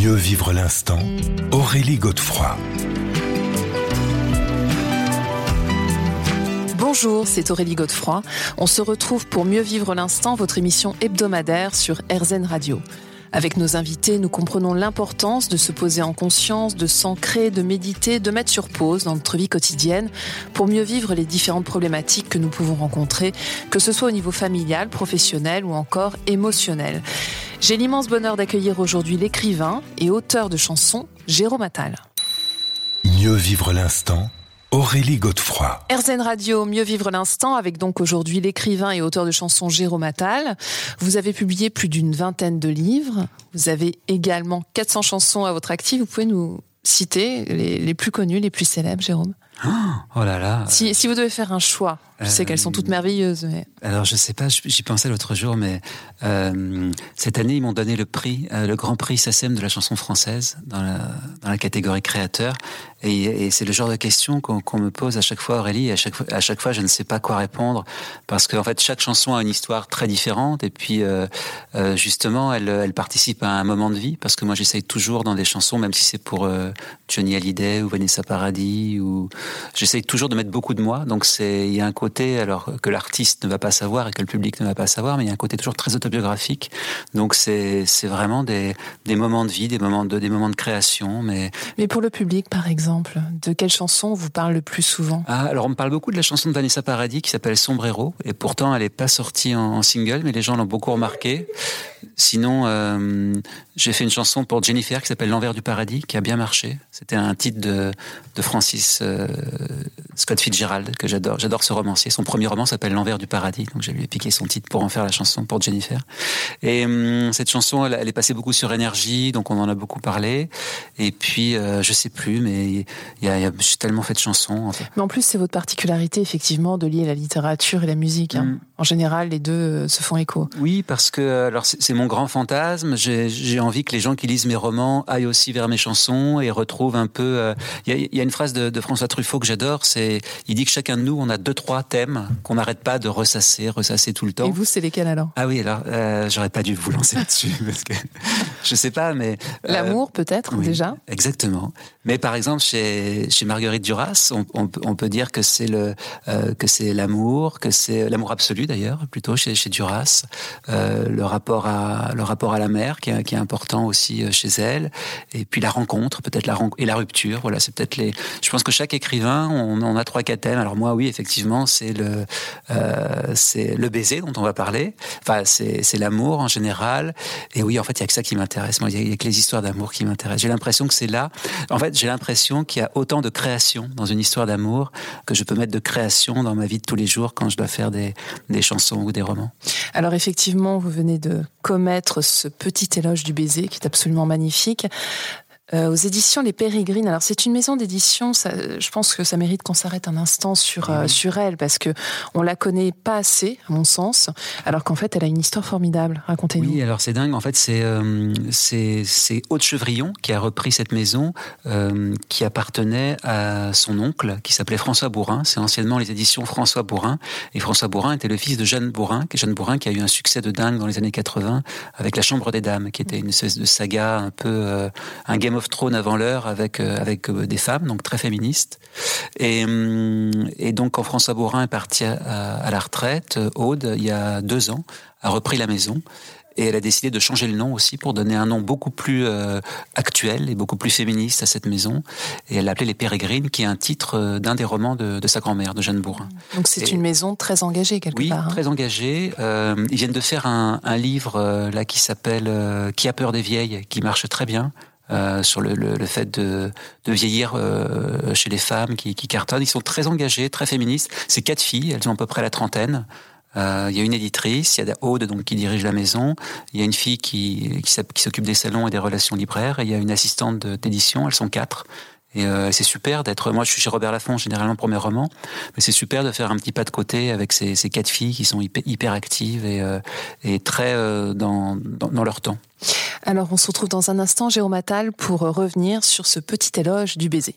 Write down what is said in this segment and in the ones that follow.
Mieux vivre l'instant, Aurélie Godefroy. Bonjour, c'est Aurélie Godefroy. On se retrouve pour Mieux vivre l'instant, votre émission hebdomadaire sur RZN Radio. Avec nos invités, nous comprenons l'importance de se poser en conscience, de s'ancrer, de méditer, de mettre sur pause dans notre vie quotidienne pour mieux vivre les différentes problématiques que nous pouvons rencontrer, que ce soit au niveau familial, professionnel ou encore émotionnel. J'ai l'immense bonheur d'accueillir aujourd'hui l'écrivain et auteur de chansons Jérôme Attal. Mieux vivre l'instant, Aurélie Godefroy. RZN Radio, Mieux vivre l'instant, avec donc aujourd'hui l'écrivain et auteur de chansons Jérôme Attal. Vous avez publié plus d'une vingtaine de livres. Vous avez également 400 chansons à votre actif. Vous pouvez nous citer les, les plus connues, les plus célèbres, Jérôme? Oh là là. si, si vous devez faire un choix, je sais qu'elles sont toutes merveilleuses. Mais... Alors je sais pas, j'y pensais l'autre jour, mais euh, cette année ils m'ont donné le prix, euh, le grand prix SACEM de la chanson française dans la, dans la catégorie créateur. Et, et c'est le genre de question qu'on me pose à chaque fois, Aurélie. Et à chaque fois, à chaque fois, je ne sais pas quoi répondre parce qu'en en fait chaque chanson a une histoire très différente. Et puis euh, euh, justement, elle, elle participe à un moment de vie parce que moi j'essaye toujours dans des chansons, même si c'est pour euh, Johnny Hallyday ou Vanessa Paradis ou j'essaye toujours de mettre beaucoup de moi. Donc il y a un côté alors que l'artiste ne va pas savoir et que le public ne va pas savoir, mais il y a un côté toujours très autobiographique. Donc c'est c'est vraiment des, des moments de vie, des moments de des moments de création. Mais Mais pour le public, par exemple, de quelle chanson on vous parle le plus souvent? Ah, alors on me parle beaucoup de la chanson de Vanessa Paradis qui s'appelle Sombrero et pourtant elle n'est pas sortie en, en single, mais les gens l'ont beaucoup remarqué. Sinon, euh, j'ai fait une chanson pour Jennifer qui s'appelle L'envers du paradis, qui a bien marché. C'était un titre de, de Francis euh, Scott Fitzgerald que j'adore. J'adore ce romancier. Son premier roman s'appelle L'envers du paradis, donc j'ai lui ai piqué son titre pour en faire la chanson pour Jennifer. Et hum, cette chanson, elle, elle est passée beaucoup sur énergie, donc on en a beaucoup parlé. Et puis, euh, je sais plus, mais il y a, y a- j'ai tellement fait de chansons. En fait. Mais en plus, c'est votre particularité, effectivement, de lier la littérature et la musique. hein. Mm. En général, les deux euh, se font écho. Oui, parce que alors c'est mon grand fantasme. J'ai envie que les gens qui lisent mes romans aillent aussi vers mes chansons et retrouvent un peu. euh, Il y, a, il y a une phrase de, de François Truffaut que j'adore. C'est il dit que chacun de nous on a deux trois thèmes qu'on n'arrête pas de ressasser, ressasser tout le temps. Et vous, c'est lesquels alors? Ah oui, alors euh, j'aurais pas dû vous lancer là-dessus parce que je sais pas, mais euh, L'amour, peut-être, oui, déjà? Exactement. Mais par exemple, chez, chez Marguerite Duras, on, on peut- on peut dire que c'est le euh, que c'est l'amour, que c'est l'amour absolu d'ailleurs, plutôt chez, chez Duras, euh, le rapport à le rapport à la mer qui est, qui est important aussi chez elle, et puis la rencontre, peut-être la et la rupture. Voilà, c'est peut-être les. Je pense que chaque écrivain, on, on a trois quatre thèmes. Alors moi, oui, effectivement, c'est le euh, c'est le baiser dont on va parler. Enfin, c'est c'est l'amour en général. Et oui, en fait, il y a que ça qui m'intéresse. Moi, il y a- que les histoires d'amour qui m'intéressent. J'ai l'impression que c'est là. En fait, j'ai l'impression qu'il y a autant de création dans une histoire d'amour que je peux mettre de création dans ma vie de tous les jours quand je dois faire des, des chansons ou des romans. Alors effectivement, vous venez de commettre ce petit éloge du baiser qui est absolument magnifique. Euh, aux éditions Les Pérégrines. Alors c'est une maison d'édition. Je pense que ça mérite qu'on s'arrête un instant sur euh, sur elle parce que on la connaît pas assez, à mon sens. Alors qu'en fait, elle a une histoire formidable. Racontez-nous. Oui, alors c'est dingue. En fait, c'est euh, c'est Aude Chevrillon qui a repris cette maison euh, qui appartenait à son oncle qui s'appelait François Bourrin. C'est anciennement les éditions François Bourrin. Et François Bourrin était le fils de Jeanne Bourrin, qui Jeanne Bourrin qui a eu un succès de dingue dans les années 80 avec La Chambre des Dames, qui était une espèce de saga un peu un Game of Thrones avant l'heure avec euh, avec euh, des femmes, donc très féministes. Et, hum, et donc quand François Bourrin est parti à, à la retraite, euh, Aude, il y a deux ans, a repris la maison. Et elle a décidé de changer le nom aussi pour donner un nom beaucoup plus euh, actuel et beaucoup plus féministe à cette maison. Et elle l'a appelé Les Pérégrines, qui est un titre euh, d'un des romans de, de sa grand-mère, de Jeanne Bourrin. Donc c'est une maison très engagée quelque Oui, part. hein. très engagée. Euh, ils viennent de faire un, un livre euh, là qui s'appelle euh, Qui a peur des vieilles, qui marche très bien. Euh, sur le, le, le fait de, de vieillir euh, chez les femmes qui, qui cartonnent. Ils sont très engagés, très féministes. C'est quatre filles, elles ont à peu près la trentaine. Euh, il y a une éditrice, il y a Aude donc qui dirige la maison, il y a une fille qui, qui, s'occupe des salons et des relations libraires, et il y a une assistante d'édition, elles sont quatre. Et euh, c'est super d'être. Moi, je suis chez Robert Laffont généralement pour mes romans, mais c'est super de faire un petit pas de côté avec ces, ces quatre filles qui sont hyper, hyper actives et, euh, et très euh, dans, dans, dans leur temps. Alors on se retrouve dans un instant, Jérôme Attal, pour revenir sur ce petit éloge du baiser.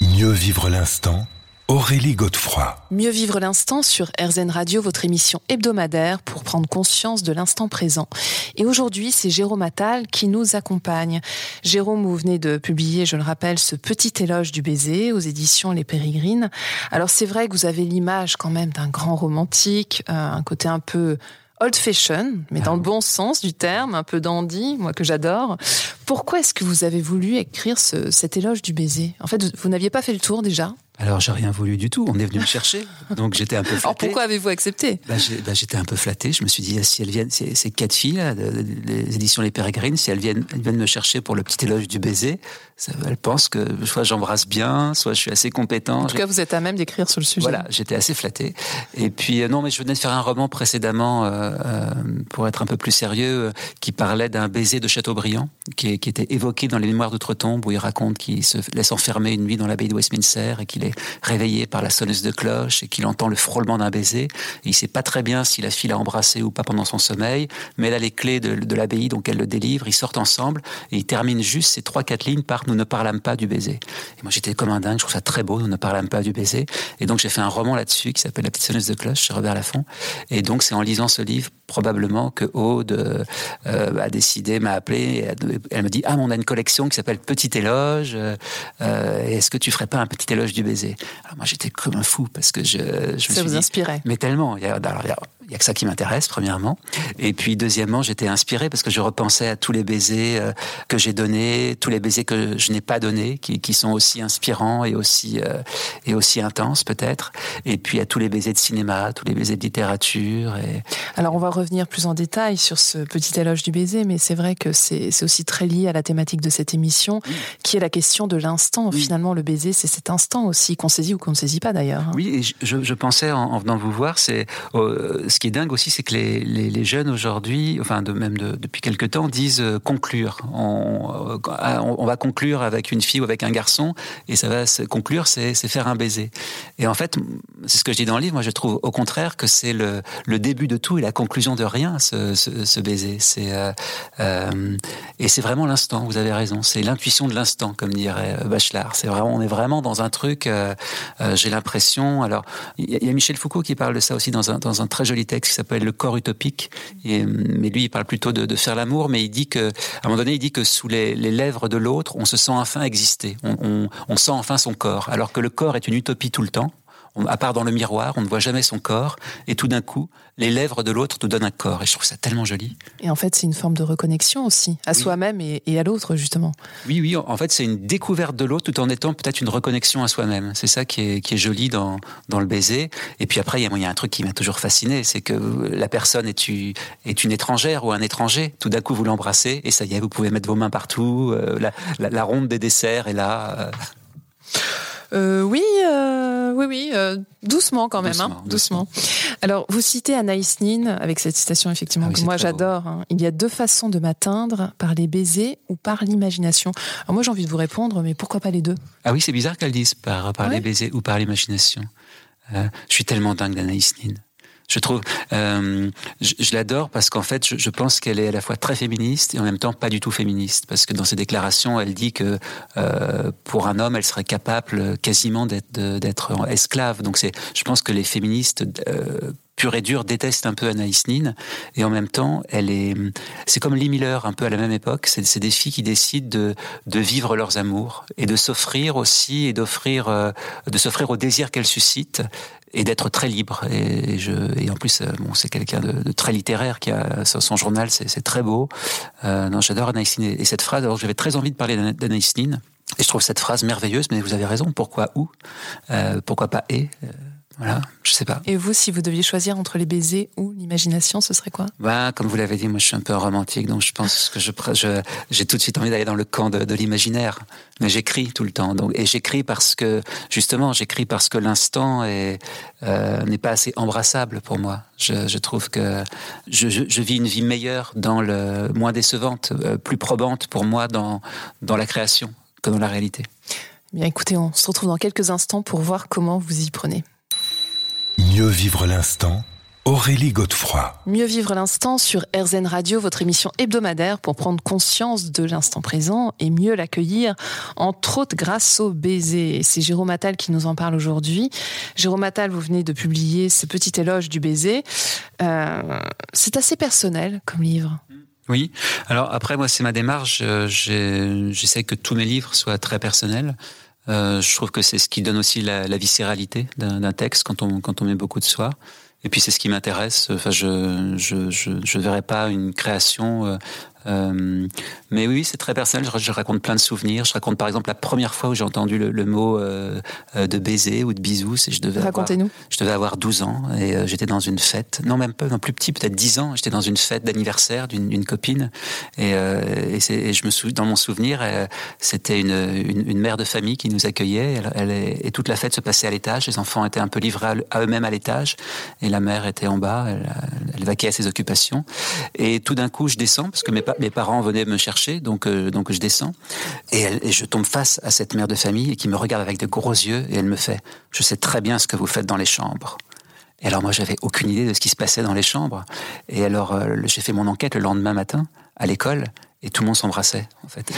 Mieux vivre l'instant Aurélie Godefroy. Mieux vivre l'instant sur RZN Radio, votre émission hebdomadaire pour prendre conscience de l'instant présent. Et aujourd'hui, c'est Jérôme Attal qui nous accompagne. Jérôme, vous venez de publier, je le rappelle, ce petit éloge du baiser aux éditions Les Pérégrines. Alors c'est vrai que vous avez l'image quand même d'un grand romantique, euh, un côté un peu old fashion, mais dans le bon sens du terme, un peu dandy, moi que j'adore. Pourquoi est-ce que vous avez voulu écrire cet éloge du baiser? En fait, vous n'aviez pas fait le tour déjà? Alors, j'ai rien voulu du tout. On est venu me chercher. Donc, j'étais un peu flatté. Alors, pourquoi avez-vous accepté? Bah, bah, J'étais un peu flatté. Je me suis dit, si elles viennent, ces, quatre filles, là, les éditions Les Pérégrines, si elles viennent, elles viennent me chercher pour le petit éloge du baiser, ça, elles pensent que soit j'embrasse bien, soit je suis assez compétent. En tout cas, vous êtes à même d'écrire sur le sujet. Voilà, j'étais assez flatté. Et puis, euh, non, mais je venais de faire un roman précédemment, euh, euh, pour être un peu plus sérieux, qui parlait d'un baiser de Chateaubriand, qui, qui était évoqué dans les Mémoires d'Outre-Tombe, où il raconte qu'il se laisse enfermer une nuit dans l'abbaye de Westminster et qu'il réveillé par la sonneuse de cloche et qu'il entend le frôlement d'un baiser. Il sait pas très bien si la fille l'a embrassé ou pas pendant son sommeil, mais elle a les clés de, l'abbaye, donc elle le délivre. Ils sortent ensemble et ils terminent juste ces trois quatre lignes par "Nous ne parlâmes pas du baiser". Et moi j'étais comme un dingue, je trouve ça très beau, "Nous ne parlâmes pas du baiser". Et donc j'ai fait un roman là-dessus qui s'appelle La petite sonneuse de cloche chez Robert Laffont. Et donc c'est en lisant ce livre probablement que Aude euh, a décidé, m'a appelé, elle me dit ah on a une collection qui s'appelle Petit éloge. Euh, est-ce que tu ferais pas un petit éloge du baiser? Alors moi j'étais comme un fou parce que je, je ça me vous inspirait. Mais tellement. Il y a, il y a que ça qui m'intéresse, premièrement. Et puis, deuxièmement, j'étais inspiré parce que je repensais à tous les baisers euh, que j'ai donnés, tous les baisers que je n'ai pas donnés, qui, qui, sont aussi inspirants et aussi, euh, et aussi intenses, peut-être. Et puis, à tous les baisers de cinéma, tous les baisers de littérature. Et... Alors, on va revenir plus en détail sur ce petit éloge du baiser, mais c'est vrai que c'est aussi très lié à la thématique de cette émission, qui est la question de l'instant. Finalement, le baiser, c'est cet instant aussi, qu'on saisit ou qu'on ne saisit pas d'ailleurs. Oui, et je, je, pensais en, venant vous voir, c'est euh, ce qui est dingue aussi, c'est que les, jeunes aujourd'hui, enfin de, même depuis quelque temps, disent euh, conclure. On, euh, on, va conclure avec une fille ou avec un garçon, et ça va se conclure, c'est faire un baiser. Et en fait, c'est ce que je dis dans le livre. Moi, je trouve au contraire que c'est le, début de tout et la conclusion de rien, ce, ce, baiser. C'est euh, et c'est vraiment l'instant. Vous avez raison. C'est l'intuition de l'instant, comme dirait Bachelard. C'est vraiment, on est vraiment dans un truc. J'ai l'impression. Alors, il y, a Michel Foucault qui parle de ça aussi dans un, dans un très joli texte qui s'appelle Le corps utopique. Et, mais lui, il parle plutôt de, faire l'amour, mais il dit que, un moment donné, il dit que sous les, lèvres de l'autre, on se sent enfin exister. on sent enfin son corps. Alors que le corps est une utopie tout le temps à part dans le miroir, on ne voit jamais son corps, et tout d'un coup, les lèvres de l'autre nous donnent un corps. Et je trouve ça tellement joli. Et en fait, c'est une forme de reconnexion aussi, à soi-même et, à l'autre, justement. Oui, oui, en fait, c'est une découverte de l'autre tout en étant peut-être une reconnexion à soi-même. C'est ça qui est, qui est joli dans, dans le baiser. Et puis après, il y, a un truc qui m'a toujours fasciné, c'est que la personne est, est une étrangère ou un étranger. Tout d'un coup, vous l'embrassez, et ça y est, vous pouvez mettre vos mains partout. Euh, la, ronde des desserts est là. Euh. Euh, oui, euh, oui, oui, euh, doucement quand même, hein, doucement, Alors, vous citez Anaïs Nin avec cette citation effectivement ah que moi j'adore. Hein. Il y a deux façons de m'atteindre par les baisers ou par l'imagination. Alors moi j'ai envie de vous répondre, mais pourquoi pas les deux? Ah oui, c'est bizarre qu'elle dise par, par les baisers ou par l'imagination. je suis tellement dingue d'Anaïs Nin. Je trouve, euh, je, l'adore parce qu'en fait, je, pense qu'elle est à la fois très féministe et en même temps pas du tout féministe, parce que dans ses déclarations, elle dit que euh, pour un homme, elle serait capable quasiment d'être esclave. Donc je pense que les féministes euh, pure et dure détestent un peu Anaïs Nin et en même temps elle est c'est comme Lee Miller un peu à la même époque c'est des filles qui décident de, de vivre leurs amours et de s'offrir aussi et d'offrir euh, de s'offrir au désir qu'elles suscitent et d'être très libre. Et, je, et en plus, euh, bon, c'est quelqu'un de, très littéraire qui a son journal, c'est très beau. Euh, non, j'adore Anaïs Nin. Et cette phrase, alors j'avais très envie de parler d'Anaïs Nin. Et je trouve cette phrase merveilleuse, mais vous avez raison. Pourquoi où? Euh, Pourquoi pas et? Euh, voilà, je sais pas. Et vous, si vous deviez choisir entre les baisers ou l'imagination, ce serait quoi? Bah, comme vous l'avez dit, moi je suis un peu romantique, donc je pense que je j'ai tout de suite envie d'aller dans le camp de, l'imaginaire. Mais j'écris tout le temps, donc et j'écris parce que justement, j'écris parce que l'instant est euh, n'est pas assez embrassable pour moi. Je, je trouve que je, je, vis une vie meilleure dans le moins décevante, euh, plus probante pour moi dans dans la création que dans la réalité. Bien, écoutez, on se retrouve dans quelques instants pour voir comment vous y prenez. Mieux vivre l'instant Aurélie Godefroy. Mieux vivre l'instant sur RZN Radio, votre émission hebdomadaire pour prendre conscience de l'instant présent et mieux l'accueillir, entre autres grâce au baiser. C'est Jérôme Attal qui nous en parle aujourd'hui. Jérôme Attal, vous venez de publier ce petit éloge du baiser. Euh, c'est assez personnel comme livre. Oui. Alors après, moi, c'est ma démarche. Euh, j'essaie que tous mes livres soient très personnels. Euh, je trouve que c'est ce qui donne aussi la, viscéralité d'un texte quand on, quand on met beaucoup de soi. Et puis c'est ce qui m'intéresse. Enfin, je je, je je verrais pas une création euh, mais oui, c'est très personnel. Je, raconte plein de souvenirs. Je raconte par exemple la première fois où j'ai entendu le, mot euh, euh, de baiser ou de bisous. Je devais Racontez-nous. Je devais avoir 12 ans et j'étais dans une fête. Non, même pas, non plus petit, peut-être 10 ans. J'étais dans une fête d'anniversaire d'une copine et, et, je me souviens dans mon souvenir, c'était une, une, mère de famille qui nous accueillait. Elle, et toute la fête se passait à l'étage. Les enfants étaient un peu livrés à, eux-mêmes à l'étage et la mère était en bas. Elle, elle vaquait à ses occupations. Et tout d'un coup, je descends parce que mes, mes parents venaient me chercher, donc, euh, donc je descends. Et, je tombe face à cette mère de famille qui me regarde avec de gros yeux et elle me fait Je sais très bien ce que vous faites dans les chambres. Et alors moi, j'avais aucune idée de ce qui se passait dans les chambres. Et alors, euh, j'ai fait mon enquête le lendemain matin à l'école et tout le monde s'embrassait en fait.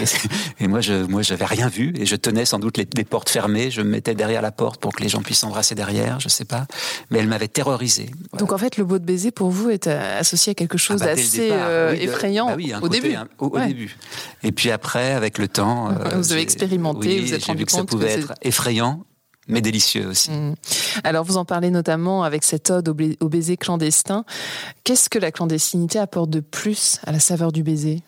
Et moi, je, moi, j'avais rien vu et je tenais sans doute les, portes fermées. Je me mettais derrière la porte pour que les gens puissent s'embrasser derrière, je sais pas. Mais elle m'avait terrorisé. Donc en fait, le beau de baiser pour vous est euh, associé à quelque chose ah bah, d'assez euh, effrayant bah au début. au, début. Et puis après, avec le temps, euh, vous avez expérimenté, vous êtes rendu vu que ça pouvait être effrayant mais délicieux aussi. Mmh. Alors vous en parlez notamment avec cette ode au baiser clandestin. Qu'est-ce que la clandestinité apporte de plus à la saveur du baiser?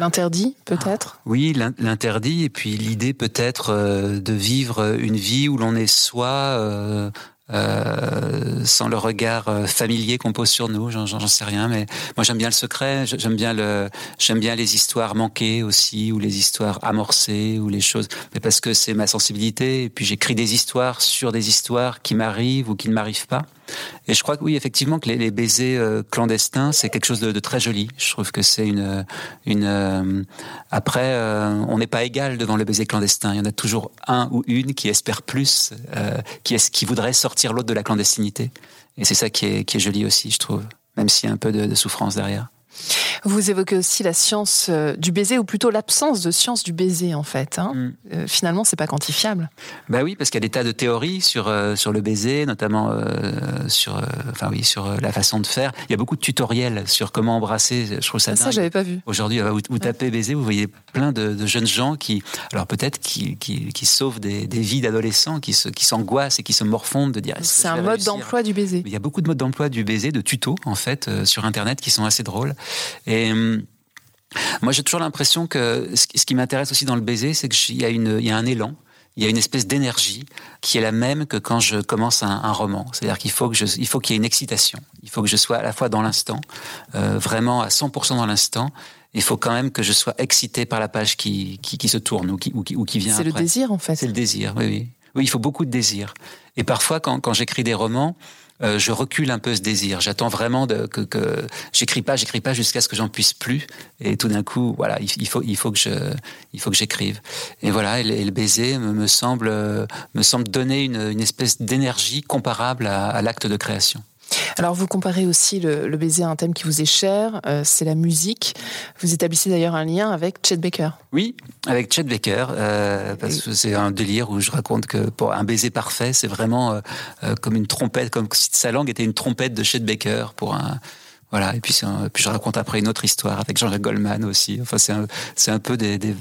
L'interdit, peut-être? Oui, l'interdit, et puis l'idée peut-être euh, de vivre une vie où l'on est soi, euh, euh, sans le regard familier qu'on pose sur nous. J'en sais rien, mais moi j'aime bien le secret, j'aime bien j'aime bien les histoires manquées aussi, ou les histoires amorcées, ou les choses, mais parce que c'est ma sensibilité. Et puis j'écris des histoires sur des histoires qui m'arrivent ou qui ne m'arrivent pas. Et je crois que oui, effectivement, que les, baisers euh, clandestins, c'est quelque chose de, très joli. Je trouve que c'est une. Euh, après, euh, on n'est pas égal devant le baiser clandestin. Il y en a toujours un ou une qui espère plus, qui, est, qui voudrait sortir l'autre de la clandestinité. Et c'est ça qui est, qui est joli aussi, je trouve, même s'il y a un peu de souffrance derrière. Vous évoquez aussi la science euh, du baiser, ou plutôt l'absence de science du baiser, en fait. Hein. Mm. Euh, finalement, c'est pas quantifiable. Bah oui, parce qu'il y a des tas de théories sur euh, sur le baiser, notamment sur, enfin oui, sur la façon de faire. Il y a beaucoup de tutoriels sur comment embrasser. Je trouve ça. Ah, ça, j'avais pas vu. Aujourd'hui, vous, tapez baiser, vous voyez plein de, jeunes gens qui, alors peut-être qui, qui, sauvent des, des vies d'adolescents, qui se, qui s'angoissent et qui se morfondent de dire. C'est un mode d'emploi du baiser. Il y a beaucoup de modes d'emploi du baiser, de tutos en fait sur Internet qui sont assez drôles. Et hum, moi, j'ai toujours l'impression que ce qui m'intéresse aussi dans le baiser, c'est qu'il y, a une, il y a un élan, il y a une espèce d'énergie qui est la même que quand je commence un, roman. C'est-à-dire qu'il faut que je, il faut qu'il y ait une excitation. Il faut que je sois à la fois dans l'instant, euh, vraiment à 100% dans l'instant. Il faut quand même que je sois excité par la page qui, qui, se tourne ou qui, ou qui, ou qui vient. C'est le désir en fait. C'est le désir, oui, oui. Oui, il faut beaucoup de désir. Et parfois, quand, quand j'écris des romans, euh, je recule un peu ce désir. J'attends vraiment de, que, que j'écris pas, j'écris pas jusqu'à ce que j'en puisse plus. Et tout d'un coup, voilà, il, faut, il faut que je, il faut que j'écrive. Et voilà, et, le baiser me, me, semble, me semble donner une, une espèce d'énergie comparable à, à l'acte de création. Alors vous comparez aussi le, baiser à un thème qui vous est cher, euh, c'est la musique. Vous établissez d'ailleurs un lien avec Chet Baker. Oui, avec Chet Baker, euh, parce que c'est un délire où je raconte que pour un baiser parfait, c'est vraiment euh, comme une trompette, comme si sa langue était une trompette de Chet Baker pour un voilà, et puis, puis je raconte après une autre histoire avec Jean-Jacques Goldman aussi. Enfin, c'est un, c'est un peu des. des...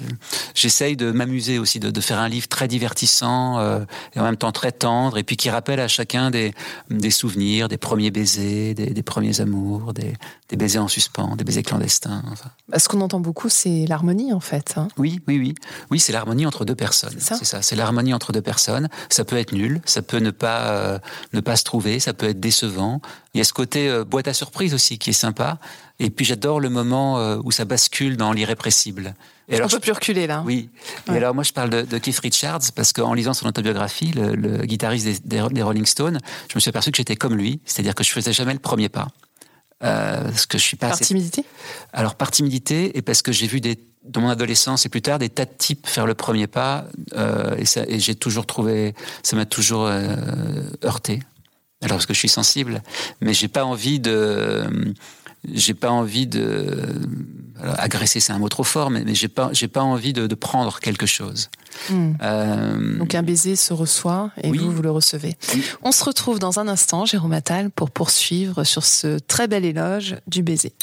J'essaye de m'amuser aussi, de, de, faire un livre très divertissant euh, et en même temps très tendre, et puis qui rappelle à chacun des, des souvenirs, des premiers baisers, des, des premiers amours, des, des, baisers en suspens, des baisers clandestins. Enfin. Bah, ce qu'on entend beaucoup, c'est l'harmonie en fait. Hein. Oui, oui, oui. Oui, c'est l'harmonie entre deux personnes. C'est ça. C'est l'harmonie entre deux personnes. Ça peut être nul, ça peut ne pas, euh, ne pas se trouver, ça peut être décevant. Il y a ce côté euh, boîte à surprise aussi qui est sympa. Et puis j'adore le moment euh, où ça bascule dans l'irrépressible. Et alors, On peut plus reculer là. Oui. Et alors moi je parle de, Keith Richards parce qu'en lisant son autobiographie, le, guitariste des, Rolling Stones, je me suis aperçu que j'étais comme lui, c'est-à-dire que je faisais jamais le premier pas. Euh, parce que je suis pas par timidité? Alors par timidité et parce que j'ai vu des, dans mon adolescence et plus tard des tas de types faire le premier pas euh, et, et j'ai toujours trouvé, ça m'a toujours heurté. Alors parce que je suis sensible, mais j'ai pas envie de j'ai pas envie de agresser, c'est un mot trop fort, mais, j'ai pas j'ai pas envie de, prendre quelque chose. Hmm. Euh, Donc un baiser se reçoit et vous vous le recevez. On se retrouve dans un instant, Jérôme Attal, pour poursuivre sur ce très bel éloge du baiser.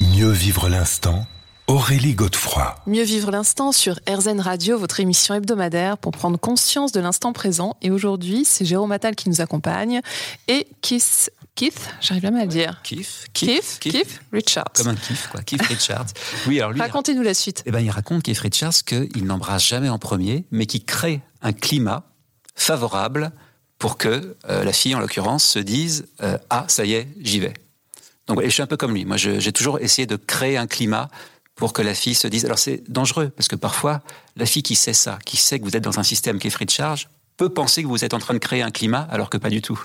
Mieux vivre l'instant. Aurélie Godefroy. Mieux vivre l'instant sur RZN Radio, votre émission hebdomadaire pour prendre conscience de l'instant présent. Et aujourd'hui, c'est Jérôme Attal qui nous accompagne et Kiss Keith, j'arrive même à le dire. Keith, Keith, Keith, Richards. Comme un Keith, quoi. Keith Richards. Oui, alors lui. Racontez-nous la suite. Eh ben, il raconte Keith Richards qu'il n'embrasse jamais en premier, mais qui crée un climat favorable pour que euh, la fille, en l'occurrence, se dise euh, Ah, ça y est, j'y vais. Donc, et je suis un peu comme lui. Moi, j'ai toujours essayé de créer un climat pour que la fille se dise. Alors, c'est dangereux, parce que parfois, la fille qui sait ça, qui sait que vous êtes dans un système qui est free de charge, peut penser que vous êtes en train de créer un climat alors que pas du tout.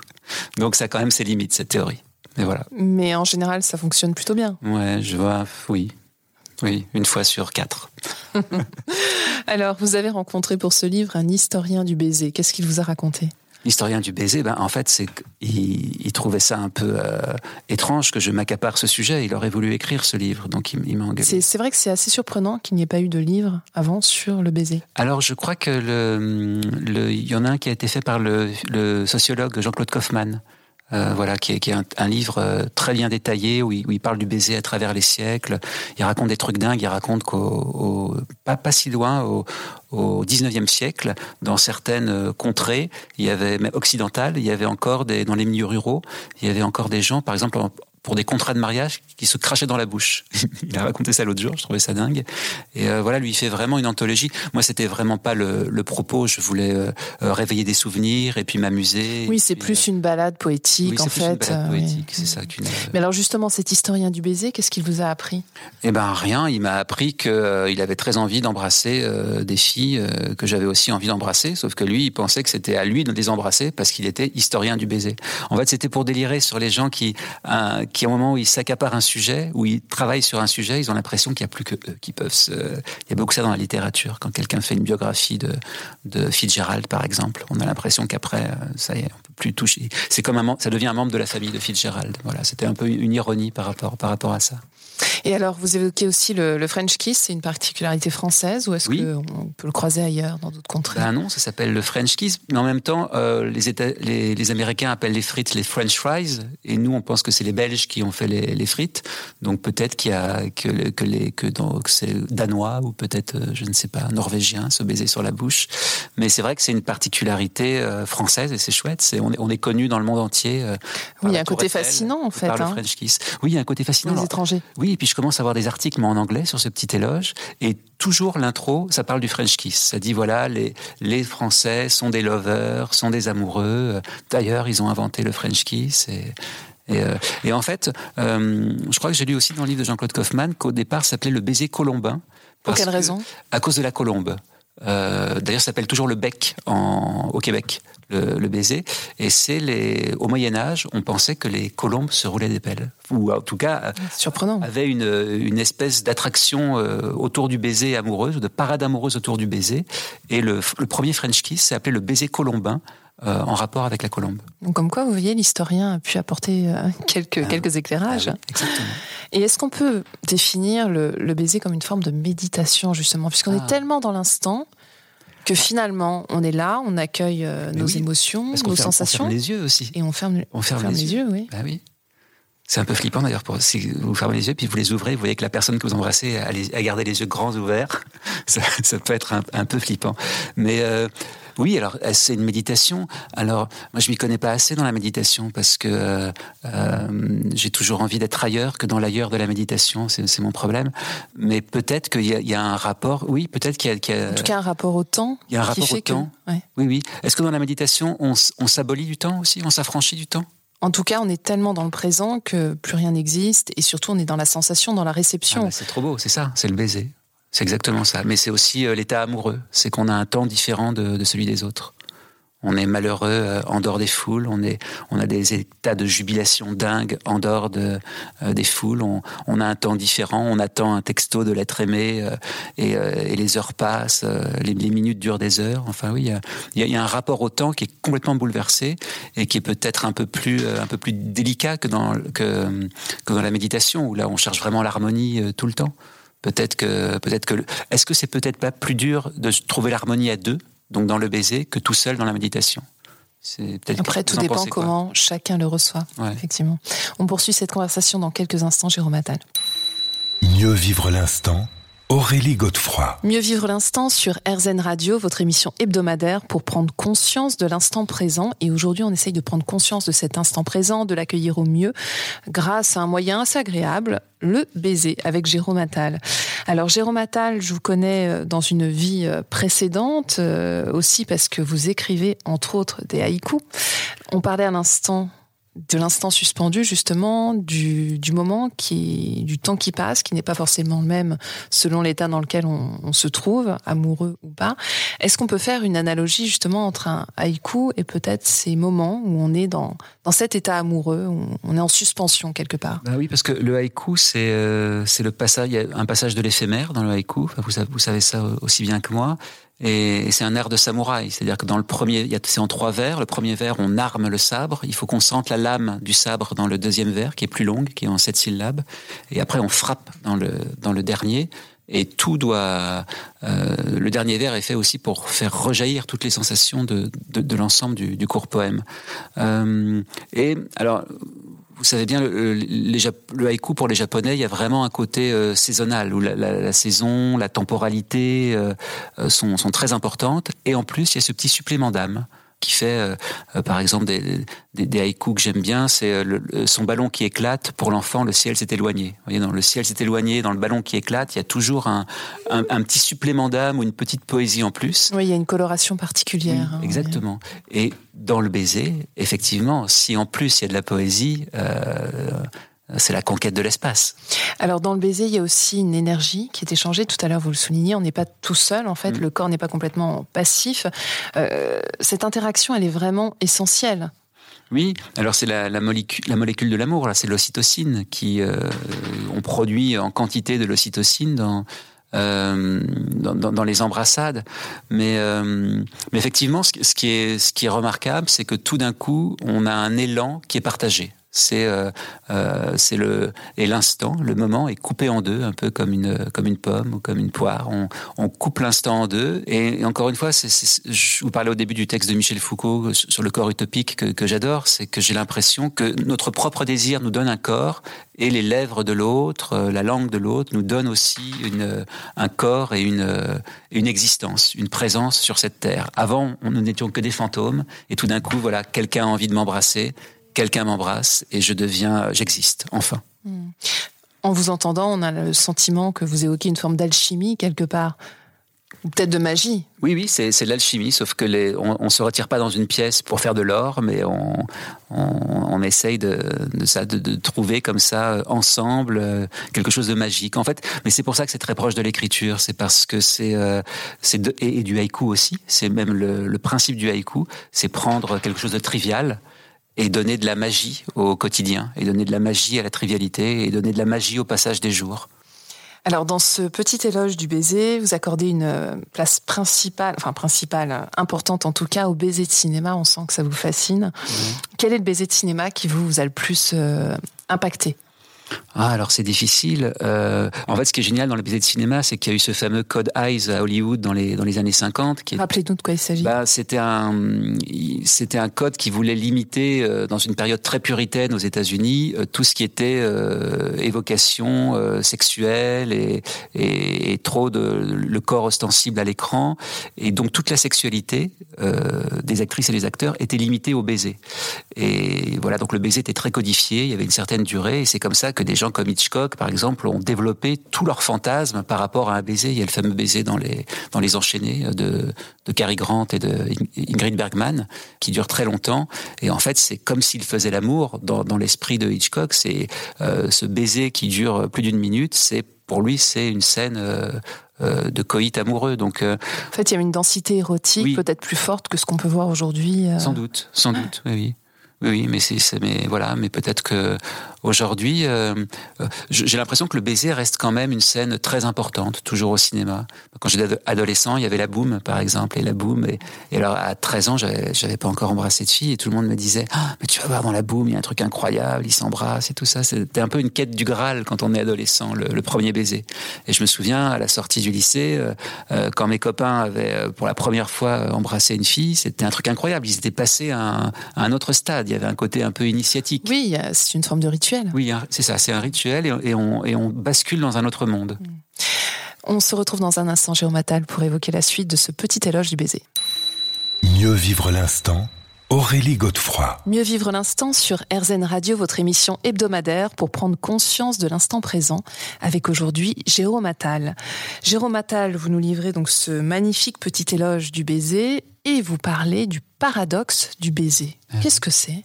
Donc ça a quand même ses limites, cette théorie. Mais voilà. Mais en général, ça fonctionne plutôt bien. Ouais, je vois, oui. Oui, une fois sur quatre. alors, vous avez rencontré pour ce livre un historien du baiser. Qu'est-ce qu'il vous a raconté? L'historien du baiser, ben, en fait, c'est qu'il trouvait ça un peu euh, étrange que je m'accapare ce sujet. Il aurait voulu écrire ce livre, donc il, m'a engagé. C'est vrai que c'est assez surprenant qu'il n'y ait pas eu de livre avant sur le baiser. Alors, je crois que le, il y en a un qui a été fait par le, sociologue Jean-Claude Kaufmann. Euh, voilà, qui est, qui est un, livre euh, très bien détaillé où il, parle du baiser à travers les siècles. Il raconte des trucs dingues. Il raconte qu'au pas, pas si loin, au, au 19e siècle, dans certaines euh, contrées, il y avait, mais occidentales, il y avait encore des, dans les milieux ruraux, il y avait encore des gens, par exemple, pour des contrats de mariage qui se crachaient dans la bouche. il a raconté ça l'autre jour, je trouvais ça dingue. Et euh, voilà, lui, il fait vraiment une anthologie. Moi, c'était vraiment pas le, le, propos. Je voulais euh, euh, réveiller des souvenirs et puis m'amuser. Oui, c'est plus une balade poétique, oui, en plus fait. Une balade poétique, c'est ça. Mais alors, justement, cet historien du baiser, qu'est-ce qu'il vous a appris? Eh ben, rien. Il m'a appris qu'il il avait très envie d'embrasser des filles que j'avais aussi envie d'embrasser, sauf que lui, il pensait que c'était à lui de les embrasser parce qu'il était historien du baiser. En fait, c'était pour délirer sur les gens qui, qui, au moment où ils s'accaparent un sujet, où ils travaillent sur un sujet, ils ont l'impression qu'il n'y a plus que eux qui peuvent se... Il y a beaucoup ça dans la littérature. Quand quelqu'un fait une biographie de, de Fitzgerald, par exemple, on a l'impression qu'après, euh, ça y est, on peut plus toucher. C'est comme ça devient un membre de la famille de Fitzgerald. Voilà, c'était un peu une ironie par rapport, par rapport à ça. Et alors, vous évoquez aussi le, French kiss, c'est une particularité française ou est-ce qu'on peut le croiser ailleurs, dans d'autres contrées? Ben Non, ça s'appelle le French kiss, mais en même temps, euh, les, les, Américains appellent les frites les French fries, et nous, on pense que c'est les Belges qui ont fait les, frites. Donc peut-être qu'il y a que, que les que, c'est danois ou peut-être, euh, je ne sais pas, norvégien, se baiser sur la bouche. Mais c'est vrai que c'est une particularité euh, française et c'est chouette. C'est on est on est connu dans le monde entier. oui, il y a un côté fascinant en fait. Par le hein. French kiss. Oui, il y a un côté fascinant. Les étrangers. Oui, et puis je commence à avoir des articles, mais en anglais, sur ce petit éloge. Et toujours l'intro, ça parle du French kiss. Ça dit, voilà, les, les Français sont des lovers, sont des amoureux. D'ailleurs, ils ont inventé le French kiss. Et, et, euh, et en fait, euh, je crois que j'ai lu aussi dans le livre de Jean-Claude Kaufmann qu'au départ, ça s'appelait le baiser colombin. Pour quelle raison? À cause de la colombe. Euh, D'ailleurs, ça s'appelle toujours le bec en, au Québec le, baiser. Et c'est les, au Moyen Âge, on pensait que les colombes se roulaient des pelles, ou en tout cas surprenant, avaient une, une espèce d'attraction euh, autour du baiser amoureuse, de parade amoureuse autour du baiser. Et le, le premier French kiss s'est appelé le baiser colombin. Euh, en rapport avec la colombe. Donc, comme quoi, vous voyez, l'historien a pu apporter euh, quelques, ah quelques éclairages. Ah exactement. Et est-ce qu'on peut définir le, le, baiser comme une forme de méditation, justement, puisqu'on est ah. tellement dans l'instant que finalement, on est là, on accueille euh, nos émotions, nos sensations. On ferme les yeux aussi. Et on ferme, on ferme, les, yeux. oui. Bah oui. C'est un peu flippant d'ailleurs. Si vous fermez les yeux puis vous les ouvrez, vous voyez que la personne que vous embrassez a, a gardé les yeux grands ouverts. Ça, ça peut être un, un peu flippant. Mais euh, oui, alors euh, c'est une méditation. Alors moi je m'y connais pas assez dans la méditation parce que euh, euh j'ai toujours envie d'être ailleurs que dans l'ailleurs de la méditation. C'est mon problème. Mais peut-être qu'il y, y, a un rapport. Oui, peut-être qu'il y, a. En tout cas, un rapport au temps. Il y a un rapport au temps. Oui, oui. Est-ce que dans la méditation, on, on s'abolit du temps aussi? On s'affranchit du temps? En tout cas, on est tellement dans le présent que plus rien n'existe et surtout on est dans la sensation, dans la réception. Ah, c'est trop beau, c'est ça, c'est le baiser. C'est exactement ça. Mais c'est aussi euh, l'état amoureux. C'est qu'on a un temps différent de, celui des autres. On est malheureux euh, en dehors des foules, on, a des états de jubilation dingues en dehors de, euh, des foules, on, a un temps différent, on attend un texto de l'être aimé et, les heures passent, les, minutes durent des heures. Enfin oui, il y, a, un rapport au temps qui est complètement bouleversé et qui est peut-être un peu plus, un peu plus délicat que dans, que dans la méditation, où là on cherche vraiment l'harmonie tout le temps. Peut-être que, peut-être que, est-ce que c'est peut-être pas plus dur de trouver l'harmonie à deux donc dans le baiser, que tout seul dans la méditation? Après, tout dépend comment chacun le reçoit, effectivement. On poursuit cette conversation dans quelques instants, Jérôme Attal. Mieux vivre l'instant Aurélie Godefroy. Mieux vivre l'instant sur RZN Radio, votre émission hebdomadaire pour prendre conscience de l'instant présent. Et aujourd'hui, on essaye de prendre conscience de cet instant présent, de l'accueillir au mieux, grâce à un moyen assez agréable, le baiser, avec Jérôme Attal. Alors, Jérôme Attal, je vous connais euh, dans une vie euh, précédente, euh, aussi parce que vous écrivez, entre autres, des haïkus. On parlait à l'instant de l'instant suspendu justement, du, du, moment qui, du temps qui passe, qui n'est pas forcément le même selon l'état dans lequel on, se trouve, amoureux ou pas. Est-ce qu'on peut faire une analogie justement entre un haïku et peut-être ces moments où on est dans, dans cet état amoureux, où on est en suspension quelque part? Bah Oui, parce que le haïku, c'est euh, c'est le passage, il y a un passage de l'éphémère dans le haïku, vous, vous savez ça aussi bien que moi. Et, c'est un air de samouraï, c'est-à-dire que dans le premier, c'est en trois vers. Le premier vers, on arme le sabre. Il faut qu'on sente la lame du sabre dans le deuxième vers, qui est plus longue, qui est en sept syllabes. Et après, on frappe dans le dans le dernier. Et tout doit. Euh, le dernier vers est fait aussi pour faire rejaillir toutes les sensations de, de, de l'ensemble du, du, court poème. Euh, et alors, vous savez bien, le, haïku pour les Japonais, il y a vraiment un côté euh, saisonnal où la, saison, la temporalité euh, euh, sont, sont, très importantes. Et en plus, il y a ce petit supplément d'âme qui fait, euh, par exemple, des, des, des haïkus que j'aime bien, c'est euh, son ballon qui éclate. Pour l'enfant, le ciel s'est éloigné. Vous voyez, dans le ciel s'est éloigné, dans le ballon qui éclate, il y a toujours un, un, un petit supplément d'âme ou une petite poésie en plus. Oui, il y a une coloration particulière. Oui, hein, exactement. Et dans le baiser, effectivement, si en plus il y a de la poésie, euh, c'est la conquête de l'espace. Alors dans le baiser, il y a aussi une énergie qui est échangée. Tout à l'heure, vous le soulignez, on n'est pas tout seul en fait. Mm. Le corps n'est pas complètement passif. Euh, cette interaction, elle est vraiment essentielle. Oui, alors c'est la, la, molécule, la, molécule de l'amour, c'est l'ocytocine qui euh, on produit en quantité de l'ocytocine dans, euh, dans, dans, dans, les embrassades. Mais, euh, mais effectivement, ce, ce, qui est, ce qui est remarquable, c'est que tout d'un coup, on a un élan qui est partagé c'est euh, euh, c'est le et l'instant, le moment est coupé en deux, un peu comme une comme une pomme ou comme une poire. On, on coupe l'instant en deux. Et, encore une fois, je vous parlais au début du texte de Michel Foucault sur le corps utopique que, j'adore, c'est que j'ai l'impression que notre propre désir nous donne un corps et les lèvres de l'autre, euh, la langue de l'autre nous donne aussi une, un corps et une, une existence, une présence sur cette terre. Avant, nous n'étions que des fantômes, et tout d'un coup, voilà, quelqu'un a envie de m'embrasser, quelqu'un m'embrasse et je deviens, j'existe, enfin. En vous entendant, on a le sentiment que vous évoquez une forme d'alchimie quelque part. Ou peut-être de magie. Oui, oui, c'est l'alchimie, sauf que les, on, ne se retire pas dans une pièce pour faire de l'or, mais on, on, on essaye de, de, ça, de, de, trouver comme ça euh, ensemble euh, quelque chose de magique. En fait, mais c'est pour ça que c'est très proche de l'écriture. C'est parce que c'est euh, et, et, du haïku aussi. C'est même le, le principe du haïku, c'est prendre quelque chose de trivial et donner de la magie au quotidien, et donner de la magie à la trivialité, et donner de la magie au passage des jours. Alors, dans ce petit éloge du baiser, vous accordez une euh, place principale, enfin principale, euh, importante en tout cas, au baiser de cinéma. On sent que ça vous fascine. Mmh. Quel est le baiser de cinéma qui vous, vous a le plus euh, impacté? Ah, alors c'est difficile. Euh, en fait, ce qui est génial dans le baiser de cinéma, c'est qu'il y a eu ce fameux code Eyes à Hollywood dans les, dans les années 50. Qui Rappelez-nous de quoi il s'agit. Bah, c'était un, c'était un code qui voulait limiter, euh, dans une période très puritaine aux États-Unis, euh, tout ce qui était évocation sexuelle et, et, et, trop de le corps ostensible à l'écran. Et donc toute la sexualité des actrices et des acteurs était limitée au baiser. Et voilà, donc le baiser était très codifié, il y avait une certaine durée, et c'est comme ça que des gens comme Hitchcock, par exemple, ont développé tous leurs fantasmes par rapport à un baiser. Il y a le fameux baiser dans les, dans les enchaînés de, de Cary Grant et de Ingrid Bergman, qui dure très longtemps. Et en fait, c'est comme s'ils faisaient l'amour dans, dans l'esprit de Hitchcock. C'est euh, ce baiser qui dure plus d'une minute, c'est pour lui, c'est une scène de coït amoureux. Donc, en fait, il y a une densité érotique peut-être plus forte que ce qu'on peut voir aujourd'hui. Sans doute, sans doute, oui. Oui, c'est, mais voilà, mais peut-être que aujourd'hui, euh, euh, j'ai l'impression que le baiser reste quand même une scène très importante, toujours au cinéma. Quand j'étais adolescent, il y avait la boum, par exemple, et la boum. Et, alors à 13 ans, j'avais, pas encore embrassé de fille, et tout le monde me disait, ah, mais tu vas voir dans la boum, il y a un truc incroyable, ils s'embrassent et tout ça. C'était un peu une quête du Graal quand on est adolescent, le, premier baiser. Et je me souviens à la sortie du lycée, euh, quand mes copains avaient pour la première fois embrassé une fille, c'était un truc incroyable. Ils étaient passés à un autre stade. Il y avait un côté un peu initiatique. Oui, c'est une forme de rituel. Oui, c'est ça, c'est un rituel et, on, et, on, bascule dans un autre monde. Mm. On se retrouve dans un instant, Géomatal, pour évoquer la suite de ce petit éloge du baiser. Mieux vivre l'instant Aurélie Godefroy. Mieux vivre l'instant sur RZN Radio, votre émission hebdomadaire pour prendre conscience de l'instant présent, avec aujourd'hui Jérôme Attal. Jérôme Attal, vous nous livrez donc ce magnifique petit éloge du baiser et vous parlez du paradoxe du baiser. Ah Qu'est-ce que c'est?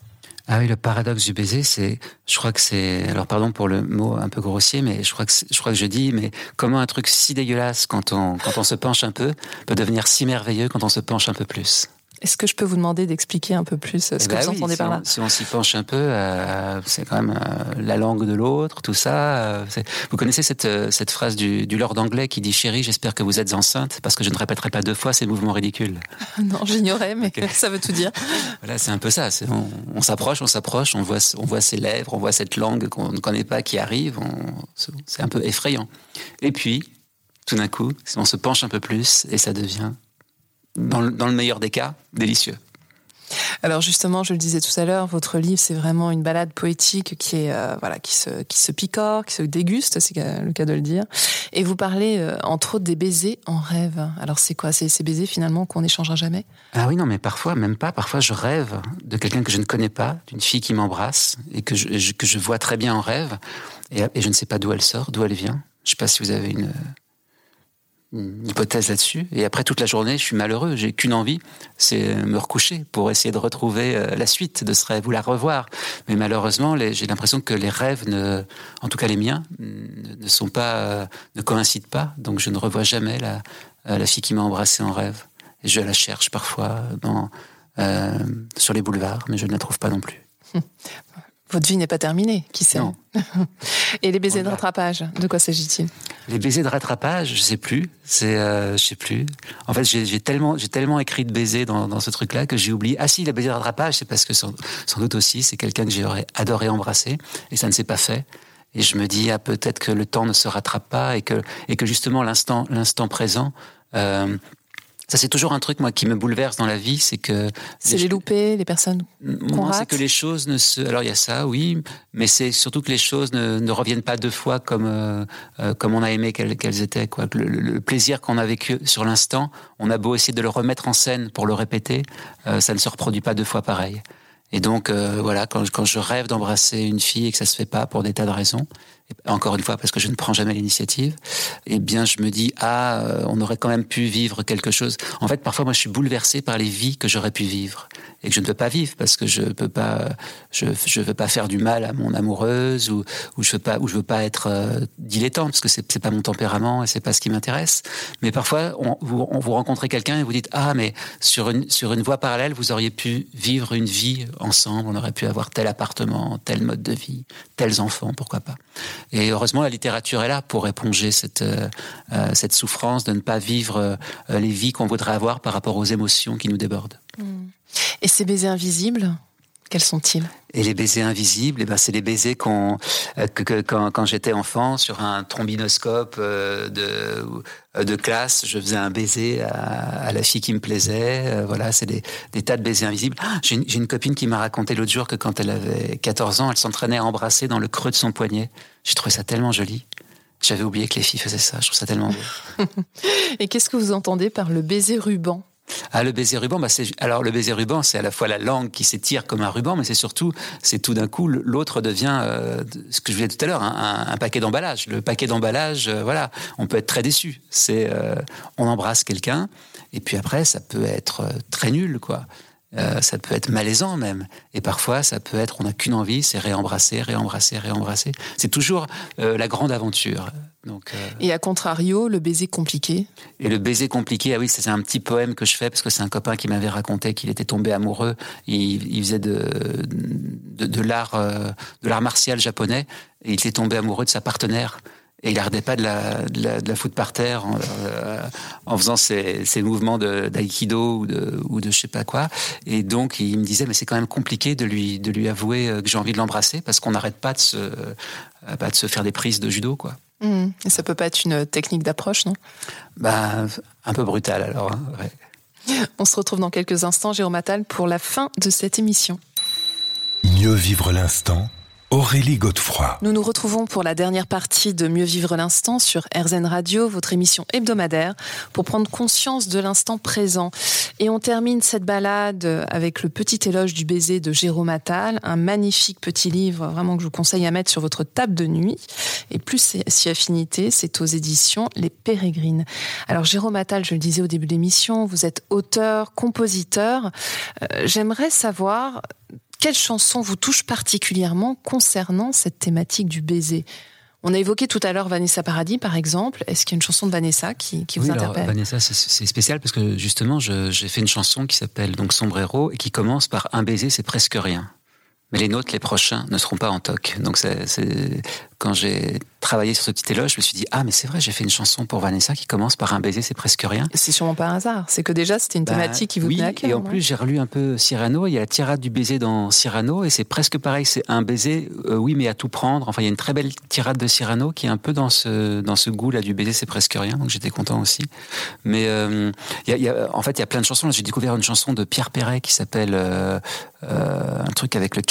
Ah oui, le paradoxe du baiser, c'est, je crois que c'est, alors pardon pour le mot un peu grossier, mais je crois que je crois que je dis, mais comment un truc si dégueulasse quand on quand on se penche un peu peut devenir si merveilleux quand on se penche un peu plus? Est-ce que je peux vous demander d'expliquer un peu plus ce eh que ben vous entendez par là? Si on s'y penche un peu, euh, c'est quand même euh, la langue de l'autre, tout ça. Euh, vous connaissez cette, cette phrase du, du Lord anglais qui dit Chérie, j'espère que vous êtes enceinte, parce que je ne répéterai pas deux fois ces mouvements ridicules. non, j'ignorais, mais ça veut tout dire. voilà, c'est un peu ça. On s'approche, on s'approche, on voit, on voit ses lèvres, on voit cette langue qu'on ne connaît pas qui arrive. C'est un peu effrayant. Et puis, tout d'un coup, on se penche un peu plus et ça devient dans le, meilleur des cas, délicieux. Alors justement, je le disais tout à l'heure, votre livre c'est vraiment une balade poétique qui est euh, voilà qui se qui se picore, qui se déguste, c'est le cas de le dire. Et vous parlez euh, entre autres des baisers en rêve. Alors c'est quoi? C'est ces baisers finalement qu'on n'échangera jamais? Ah oui non mais parfois même pas. Parfois je rêve de quelqu'un que je ne connais pas, d'une fille qui m'embrasse et que je, que je vois très bien en rêve et, et je ne sais pas d'où elle sort, d'où elle vient. Je ne sais pas si vous avez une hypothèse là-dessus. Et après toute la journée, je suis malheureux. J'ai qu'une envie, c'est me recoucher pour essayer de retrouver euh, la suite de ce rêve ou la revoir. Mais malheureusement, j'ai l'impression que les rêves, en tout cas les miens, ne, sont pas, euh, ne coïncident pas. Donc je ne revois jamais la, euh, fille qui m'a embrassé en rêve. Je la cherche parfois sur les boulevards, mais je ne la trouve pas non plus. Votre vie n'est pas terminée, qui sait Et les baisers de rattrapage, de quoi s'agit-il? Les baisers de rattrapage, je sais plus. C'est, euh, je sais plus. En fait, j'ai tellement, j'ai tellement écrit de baisers dans, ce truc-là que j'ai oublié. Ah si, les baisers de rattrapage, c'est parce que sans, doute aussi, c'est quelqu'un que j'aurais adoré embrasser et ça ne s'est pas fait. Et je me dis, ah peut-être que le temps ne se rattrape pas et que, et que justement l'instant, l'instant présent. Euh, ça, c'est toujours un truc, moi, qui me bouleverse dans la vie, c'est que... C'est les loupés, les personnes qu'on C'est que les choses ne se... Alors, il y a ça, oui, mais c'est surtout que les choses ne, ne reviennent pas deux fois comme, euh, euh, comme on a aimé qu'elles étaient, quoi. Le, le, plaisir qu'on a vécu sur l'instant, on a beau essayer de le remettre en scène pour le répéter, euh, ça ne se reproduit pas deux fois pareil. Et donc, voilà, quand, quand je rêve d'embrasser une fille et que ça se fait pas pour des tas de raisons, encore une fois parce que je ne prends jamais l'initiative, eh bien je me dis ah euh, on aurait quand même pu vivre quelque chose. En fait parfois moi je suis bouleversé par les vies que j'aurais pu vivre et que je ne peux pas vivre parce que je peux pas je je veux pas faire du mal à mon amoureuse ou ou je veux pas ou je veux pas être euh, parce que c'est c'est pas mon tempérament et c'est pas ce qui m'intéresse. Mais parfois vous, on vous rencontrez quelqu'un et vous dites ah mais sur une sur une voie parallèle vous auriez pu vivre une vie ensemble, on aurait pu avoir tel appartement, tel mode de vie, tels enfants, pourquoi pas. Et heureusement, la littérature est là pour éponger cette, euh, euh, cette souffrance de ne pas vivre euh, les vies qu'on voudrait avoir par rapport aux émotions qui nous débordent. Hmm. Et ces baisers invisibles quels sont-ils? Et les baisers invisibles, eh ben c'est les baisers qu'on, que, quand, quand j'étais enfant, sur un trombinoscope de, de classe, je faisais un baiser à, la fille qui me plaisait. voilà, c'est des, des, tas de baisers invisibles. Ah, j'ai, une, j'ai une copine qui m'a raconté l'autre jour que quand elle avait 14 ans, elle s'entraînait à embrasser dans le creux de son poignet. J'ai trouvé ça tellement joli. J'avais oublié que les filles faisaient ça. Je trouve ça tellement beau. Et qu'est-ce que vous entendez par le baiser ruban? Ah, le baiser ruban, bah alors le baiser ruban, c'est à la fois la langue qui s'étire comme un ruban, mais c'est surtout, c'est tout d'un coup l'autre devient euh, ce que je disais tout à l'heure, un, paquet d'emballage. Le paquet d'emballage, euh, voilà, on peut être très déçu. C'est, euh, on embrasse quelqu'un, et puis après, ça peut être très nul, quoi. Euh, ça peut être malaisant même. Et parfois, ça peut être, on n'a qu'une envie, c'est réembrasser, réembrasser, réembrasser. C'est toujours euh, la grande aventure. Donc, euh, Et à contrario, le baiser compliqué? Et le baiser compliqué, ah oui, c'est un petit poème que je fais parce que c'est un copain qui m'avait raconté qu'il était tombé amoureux. Il, il faisait de, de, de l'art de l'art martial japonais et il était tombé amoureux de sa partenaire et il n'arrêtait pas de la, de, la, de la foutre par terre en, euh, en faisant ses, ses mouvements d'aïkido ou de, ou de je sais pas quoi. Et donc, il me disait, mais c'est quand même compliqué de lui, de lui avouer euh, que j'ai envie de l'embrasser parce qu'on n'arrête pas de se, euh, pas de se faire des prises de judo, quoi. Mmh. Et ça peut pas être une technique d'approche, non? Bah, Un peu brutal, alors. Hein, ouais. On se retrouve dans quelques instants, Jérôme Attal, pour la fin de cette émission. Mieux vivre l'instant Aurélie Godefroy. Nous nous retrouvons pour la dernière partie de Mieux vivre l'instant sur RZN Radio, votre émission hebdomadaire, pour prendre conscience de l'instant présent. Et on termine cette balade avec le petit éloge du baiser de Jérôme Attal, un magnifique petit livre vraiment que je vous conseille à mettre sur votre table de nuit. Et plus si affinité, c'est aux éditions Les Pérégrines. Alors Jérôme Attal, je le disais au début de l'émission, vous êtes auteur, compositeur. Euh, J'aimerais savoir quelle chanson vous touche particulièrement concernant cette thématique du baiser? On a évoqué tout à l'heure Vanessa Paradis, par exemple. Est-ce qu'il y a une chanson de Vanessa qui, qui vous interpelle? Vanessa, c'est spécial parce que justement, j'ai fait une chanson qui s'appelle donc Sombrero et qui commence par Un baiser, c'est presque rien. Mais les nôtres, les prochains, ne seront pas en toc. Donc, c'est quand j'ai travaillé sur ce petit éloge, je me suis dit ah mais c'est vrai, j'ai fait une chanson pour Vanessa qui commence par un baiser, c'est presque rien. C'est sûrement pas un hasard. C'est que déjà c'était une bah, thématique qui vous tenait à cœur. Et en plus j'ai relu un peu Cyrano. Il y a la tirade du baiser dans Cyrano et c'est presque pareil. C'est un baiser, euh, oui mais à tout prendre. Enfin il y a une très belle tirade de Cyrano qui est un peu dans ce dans ce goût là du baiser, c'est presque rien. Donc j'étais content aussi. Mais euh, il, y a, il y a, en fait il y a plein de chansons. J'ai découvert une chanson de Pierre Perret qui s'appelle euh, un truc avec le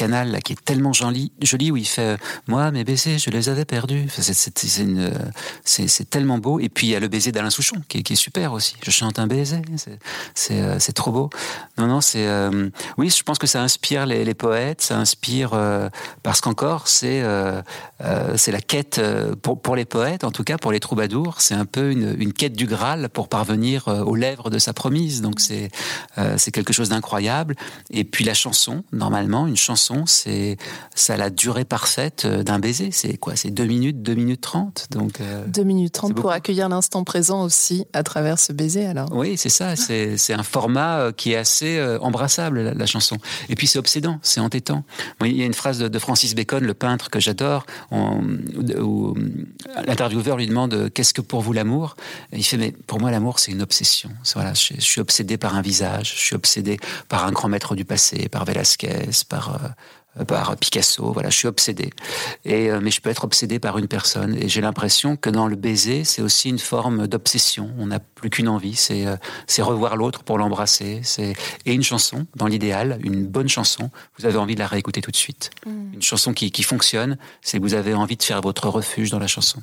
qui est tellement joli, où il fait moi mes baisers je les avais perdus c'est tellement beau. Et puis il y a le baiser d'Alain Souchon qui est, super aussi. Je chante un baiser, c'est euh, trop beau. Non, non, c'est euh, oui, je pense que ça inspire les, poètes, ça inspire euh, parce qu'encore c'est euh, euh, c'est la quête pour, les poètes, en tout cas pour les troubadours, c'est un peu une, une, quête du Graal pour parvenir aux lèvres de sa promise. Donc c'est c'est quelque chose d'incroyable. Et puis la chanson, normalement, une chanson, c'est ça la durée parfaite d'un baiser. C'est quoi? C'est deux minutes, 2 minutes 30. Donc, euh, 2 minutes 30 pour accueillir l'instant présent aussi à travers ce baiser alors. Oui, c'est ça. C'est un format euh, qui est assez euh, embrassable, la, la chanson. Et puis c'est obsédant, c'est entêtant. il y a une phrase de, de, Francis Bacon, le peintre que j'adore, où l'intervieweur lui demande Qu'est-ce que pour vous l'amour? Il fait Mais pour moi, l'amour, c'est une obsession. Voilà, je, je, suis obsédé par un visage, je suis obsédé par un grand maître du passé, par Velasquez, par. Par Picasso. Voilà, je suis obsédé. Et, euh, mais je peux être obsédé par une personne. Et j'ai l'impression que dans le baiser, c'est aussi une forme d'obsession. On n'a plus qu'une envie, c'est euh, c'est revoir l'autre pour l'embrasser. C'est et une chanson, dans l'idéal, une bonne chanson. Vous avez envie de la réécouter tout de suite. Mm. Une chanson qui, qui fonctionne, c'est que vous avez envie de faire votre refuge dans la chanson.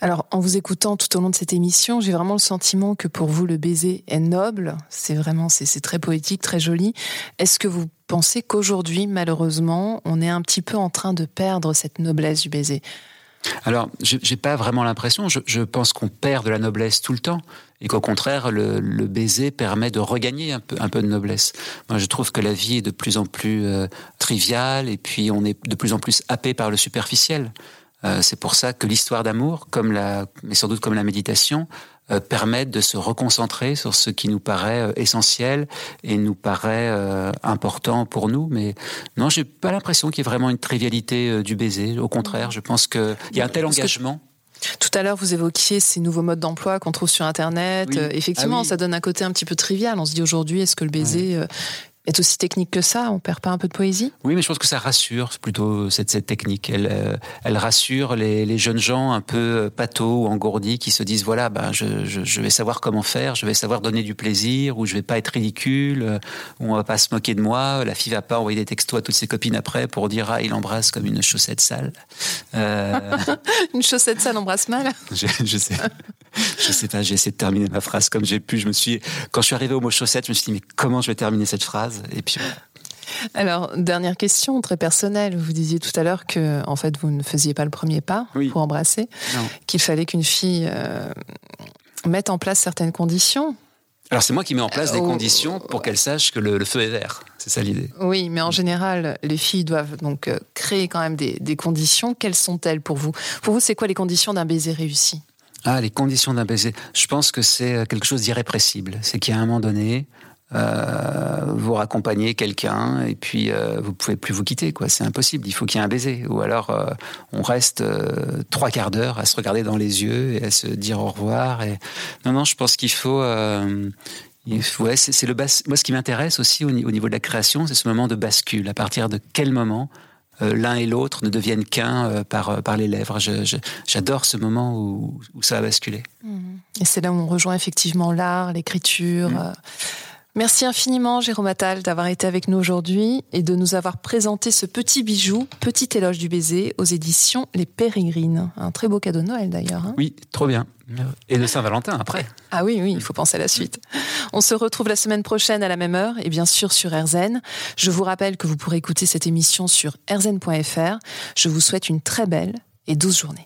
Alors, en vous écoutant tout au long de cette émission, j'ai vraiment le sentiment que pour vous, le baiser est noble. C'est vraiment, c'est très poétique, très joli. Est-ce que vous pensez qu'aujourd'hui, malheureusement, on est un petit peu en train de perdre cette noblesse du baiser alors, j'ai pas vraiment l'impression. Je, je, pense qu'on perd de la noblesse tout le temps, et qu'au contraire, le, baiser permet de regagner un peu, un peu de noblesse. Moi, je trouve que la vie est de plus en plus euh, triviale, et puis on est de plus en plus happé par le superficiel. Euh, c'est pour ça que l'histoire d'amour, comme la, mais sans doute comme la méditation, euh, permettent de se reconcentrer sur ce qui nous paraît euh, essentiel et nous paraît euh, important pour nous. Mais non, j'ai pas l'impression qu'il y ait vraiment une trivialité du baiser. Au contraire, je pense qu'il y a un tel engagement. Tout à l'heure, vous évoquiez ces nouveaux modes d'emploi qu'on trouve sur Internet. Oui. Effectivement, ah oui. ça donne un côté un petit peu trivial. On se dit aujourd'hui, est-ce que le baiser ouais est aussi technique que ça On perd pas un peu de poésie? Oui, mais je pense que ça rassure plutôt cette, cette technique. Elle, euh, elle rassure les, les, jeunes gens un peu euh, pathos ou engourdis qui se disent voilà, ben je, je, je, vais savoir comment faire, je vais savoir donner du plaisir, ou je vais pas être ridicule, euh, ou on va pas se moquer de moi. La fille va pas envoyer des textos à toutes ses copines après pour dire ah il embrasse comme une chaussette sale. Euh... une chaussette sale embrasse mal. je, je sais. Je sais pas. J'ai essayé de terminer ma phrase comme j'ai pu. Je me suis quand je suis arrivé au mot chaussette, je me suis dit mais comment je vais terminer cette phrase? Et puis alors, dernière question très personnelle. Vous disiez tout à l'heure que, en fait, vous ne faisiez pas le premier pas oui. pour embrasser, qu'il fallait qu'une fille euh, mette en place certaines conditions. Alors c'est moi qui mets en place des oh. conditions pour qu'elle sache que le, feu est vert. C'est ça l'idée. Oui, mais en général, les filles doivent donc euh, créer quand même des, des conditions. Quelles sont-elles pour vous? Pour vous, c'est quoi les conditions d'un baiser réussi? Ah, les conditions d'un baiser. Je pense que c'est euh, quelque chose d'irrépressible. C'est qu'à un moment donné, euh, vous raccompagnez quelqu'un et puis euh, vous pouvez plus vous quitter quoi c'est impossible il faut qu'il y ait un baiser ou alors euh, on reste euh, trois quarts d'heure à se regarder dans les yeux et à se dire au revoir et non non je pense qu'il faut ouais, c'est le bas... moi ce qui m'intéresse aussi au, niveau de la création c'est ce moment de bascule à partir de quel moment l'un et l'autre ne deviennent qu'un par, par les lèvres. J'adore ce moment où, où, ça a basculé. Mmh. Et c'est là où on rejoint effectivement l'art, l'écriture. Mmh. Merci infiniment, Jérôme Attal, d'avoir été avec nous aujourd'hui et de nous avoir présenté ce petit bijou, Petit éloge du baiser, aux éditions Les Pérégrines. Un très beau cadeau de Noël d'ailleurs. Hein. oui, trop bien. Et de Saint-Valentin après. Ah oui, oui, il faut penser à la suite. On se retrouve la semaine prochaine à la même heure et bien sûr sur RZN. Je vous rappelle que vous pourrez écouter cette émission sur rzn.fr. Je vous souhaite une très belle et douce journée.